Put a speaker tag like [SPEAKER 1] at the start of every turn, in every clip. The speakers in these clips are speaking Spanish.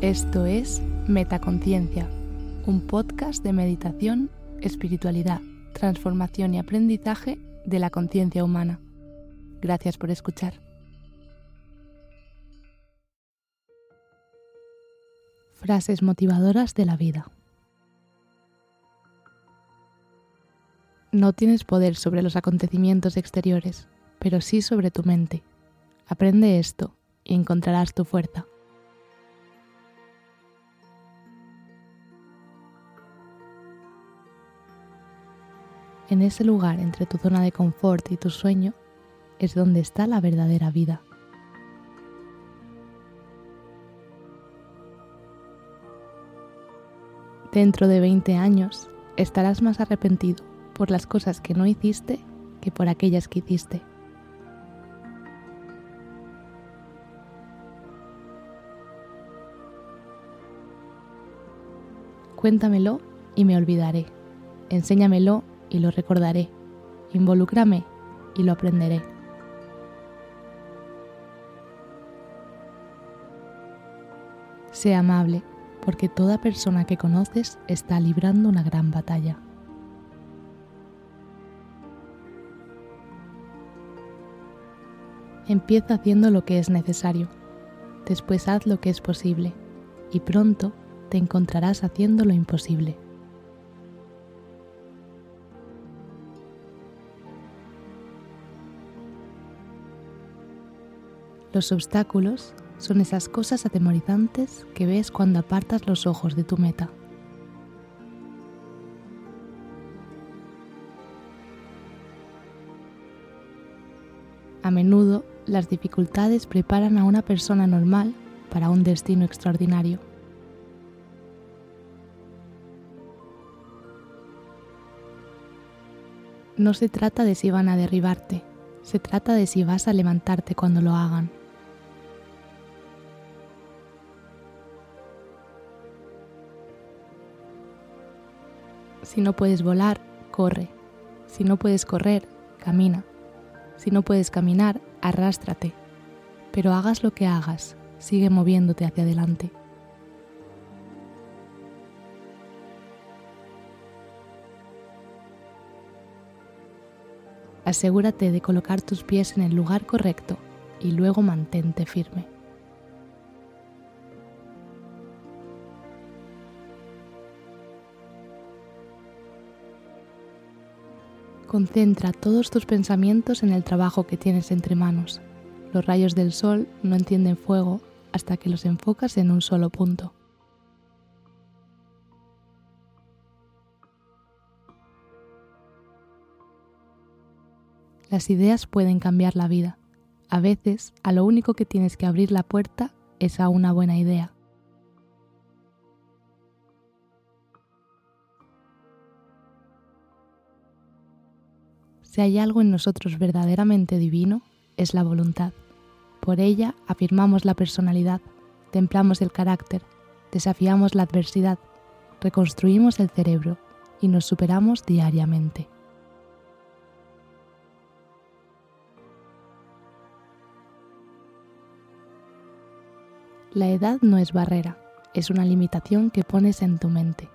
[SPEAKER 1] Esto es Metaconciencia, un podcast de meditación, espiritualidad, transformación y aprendizaje de la conciencia humana. Gracias por escuchar. Frases motivadoras de la vida. No tienes poder sobre los acontecimientos exteriores, pero sí sobre tu mente. Aprende esto y encontrarás tu fuerza. En ese lugar entre tu zona de confort y tu sueño es donde está la verdadera vida. Dentro de 20 años estarás más arrepentido por las cosas que no hiciste que por aquellas que hiciste. Cuéntamelo y me olvidaré. Enséñamelo y lo recordaré. Involúcrame y lo aprenderé. Sé amable, porque toda persona que conoces está librando una gran batalla. Empieza haciendo lo que es necesario, después haz lo que es posible y pronto te encontrarás haciendo lo imposible. Los obstáculos son esas cosas atemorizantes que ves cuando apartas los ojos de tu meta. A menudo las dificultades preparan a una persona normal para un destino extraordinario. No se trata de si van a derribarte, se trata de si vas a levantarte cuando lo hagan. Si no puedes volar, corre. Si no puedes correr, camina. Si no puedes caminar, arrástrate. Pero hagas lo que hagas, sigue moviéndote hacia adelante. Asegúrate de colocar tus pies en el lugar correcto y luego mantente firme. Concentra todos tus pensamientos en el trabajo que tienes entre manos. Los rayos del sol no entienden fuego hasta que los enfocas en un solo punto. Las ideas pueden cambiar la vida. A veces, a lo único que tienes que abrir la puerta es a una buena idea. Si hay algo en nosotros verdaderamente divino, es la voluntad. Por ella afirmamos la personalidad, templamos el carácter, desafiamos la adversidad, reconstruimos el cerebro y nos superamos diariamente. La edad no es barrera, es una limitación que pones en tu mente.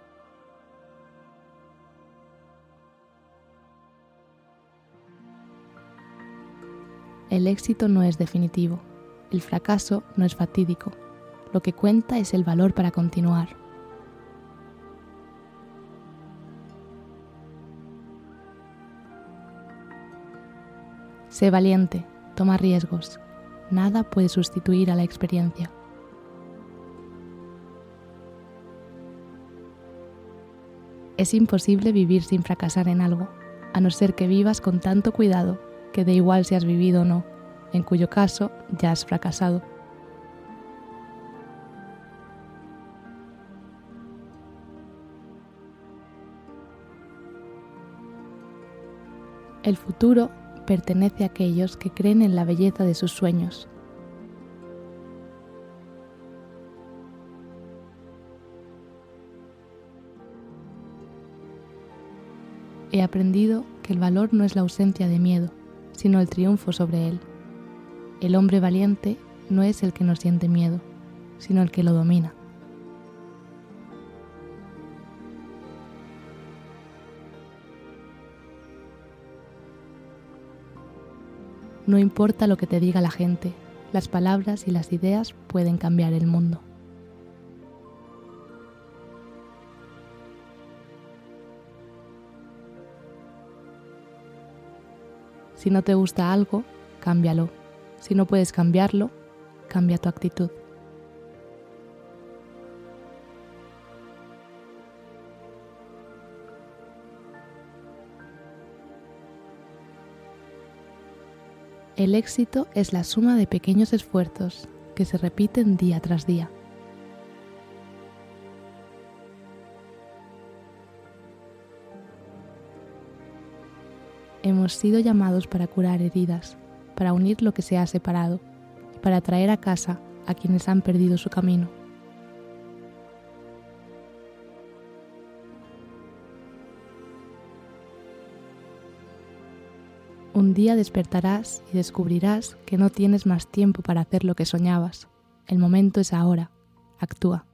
[SPEAKER 1] El éxito no es definitivo, el fracaso no es fatídico, lo que cuenta es el valor para continuar. Sé valiente, toma riesgos, nada puede sustituir a la experiencia. Es imposible vivir sin fracasar en algo, a no ser que vivas con tanto cuidado que da igual si has vivido o no, en cuyo caso ya has fracasado. El futuro pertenece a aquellos que creen en la belleza de sus sueños. He aprendido que el valor no es la ausencia de miedo, sino el triunfo sobre él. El hombre valiente no es el que no siente miedo, sino el que lo domina. No importa lo que te diga la gente, las palabras y las ideas pueden cambiar el mundo. Si no te gusta algo, cámbialo. Si no puedes cambiarlo, cambia tu actitud. El éxito es la suma de pequeños esfuerzos que se repiten día tras día. Hemos sido llamados para curar heridas, para unir lo que se ha separado, para traer a casa a quienes han perdido su camino. Un día despertarás y descubrirás que no tienes más tiempo para hacer lo que soñabas. El momento es ahora. Actúa.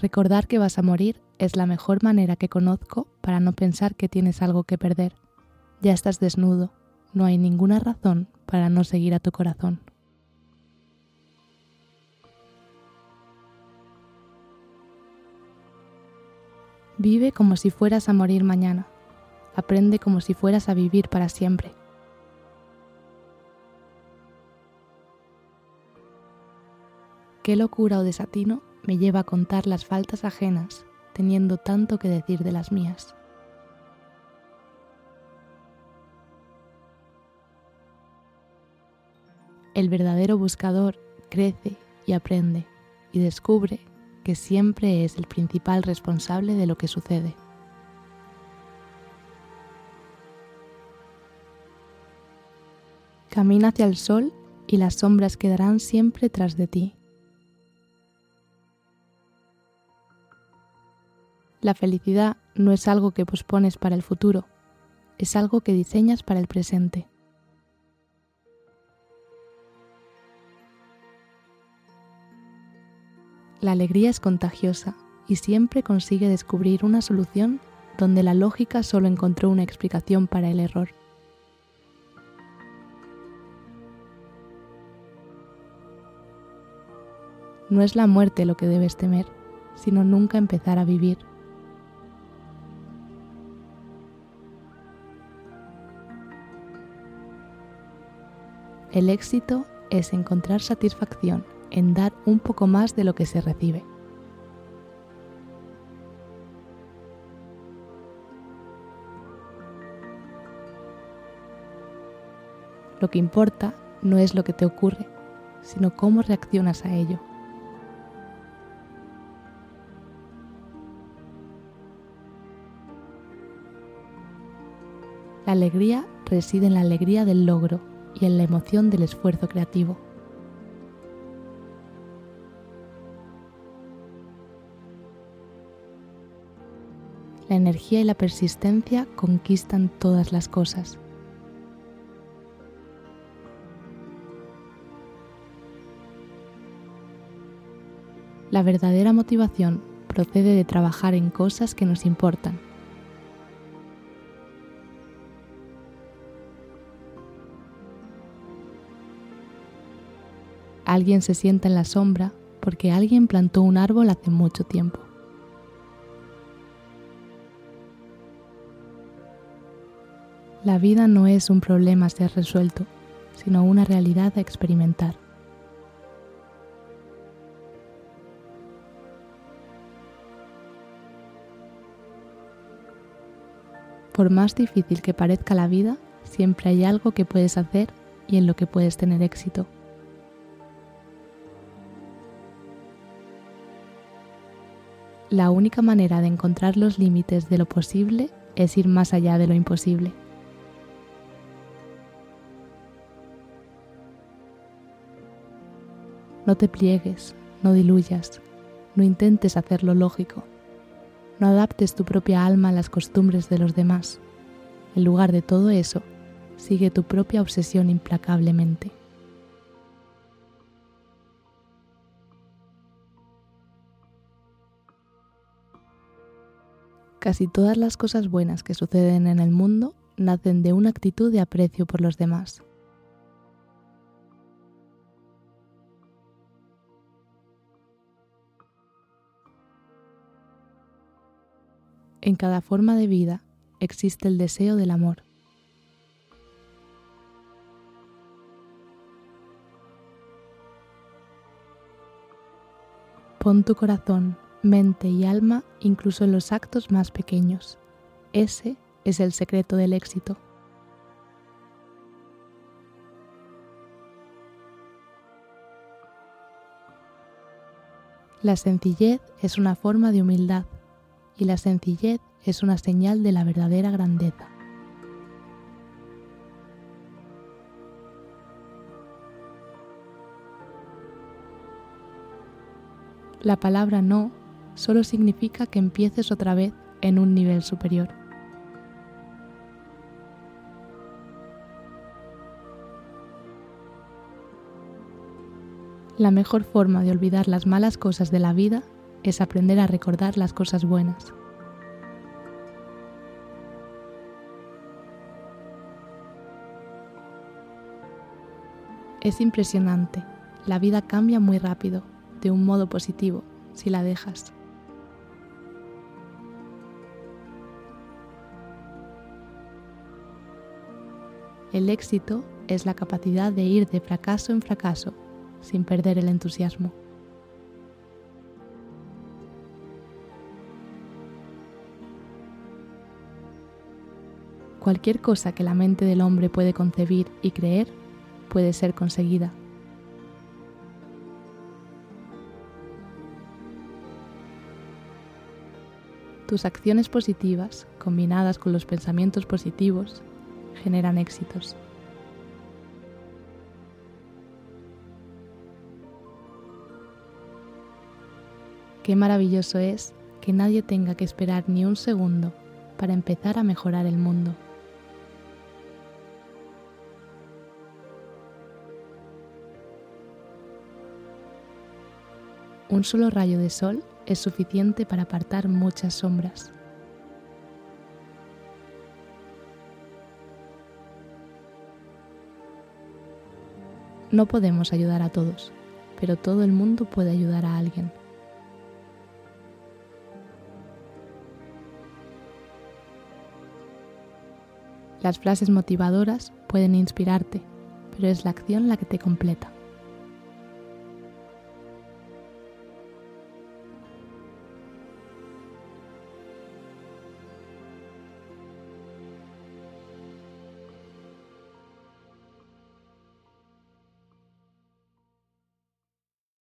[SPEAKER 1] Recordar que vas a morir es la mejor manera que conozco para no pensar que tienes algo que perder. Ya estás desnudo, no hay ninguna razón para no seguir a tu corazón. Vive como si fueras a morir mañana. Aprende como si fueras a vivir para siempre. Qué locura o desatino me lleva a contar las faltas ajenas, teniendo tanto que decir de las mías. El verdadero buscador crece y aprende y descubre que siempre es el principal responsable de lo que sucede. Camina hacia el sol y las sombras quedarán siempre tras de ti. La felicidad no es algo que pospones para el futuro, es algo que diseñas para el presente. La alegría es contagiosa y siempre consigue descubrir una solución donde la lógica solo encontró una explicación para el error. No es la muerte lo que debes temer, sino nunca empezar a vivir. El éxito es encontrar satisfacción en dar un poco más de lo que se recibe. Lo que importa no es lo que te ocurre, sino cómo reaccionas a ello. La alegría reside en la alegría del logro y en la emoción del esfuerzo creativo. La energía y la persistencia conquistan todas las cosas. La verdadera motivación procede de trabajar en cosas que nos importan Alguien se sienta en la sombra porque alguien plantó un árbol hace mucho tiempo. La vida no es un problema a ser resuelto, sino una realidad a experimentar. Por más difícil que parezca la vida, siempre hay algo que puedes hacer y en lo que puedes tener éxito. La única manera de encontrar los límites de lo posible es ir más allá de lo imposible. No te pliegues, no diluyas, no intentes hacerlo lógico, no adaptes tu propia alma a las costumbres de los demás. En lugar de todo eso, sigue tu propia obsesión implacablemente. Casi todas las cosas buenas que suceden en el mundo nacen de una actitud de aprecio por los demás. En cada forma de vida existe el deseo del amor. Pon tu corazón, mente y alma incluso en los actos más pequeños. Ese es el secreto del éxito. La sencillez es una forma de humildad y la sencillez es una señal de la verdadera grandeza. La palabra no solo significa que empieces otra vez en un nivel superior. La mejor forma de olvidar las malas cosas de la vida es aprender a recordar las cosas buenas. Es impresionante, la vida cambia muy rápido, de un modo positivo, si la dejas. El éxito es la capacidad de ir de fracaso en fracaso sin perder el entusiasmo. Cualquier cosa que la mente del hombre puede concebir y creer puede ser conseguida. Tus acciones positivas, combinadas con los pensamientos positivos, generan éxitos. Qué maravilloso es que nadie tenga que esperar ni un segundo para empezar a mejorar el mundo. Un solo rayo de sol es suficiente para apartar muchas sombras. No podemos ayudar a todos, pero todo el mundo puede ayudar a alguien. Las frases motivadoras pueden inspirarte, pero es la acción la que te completa.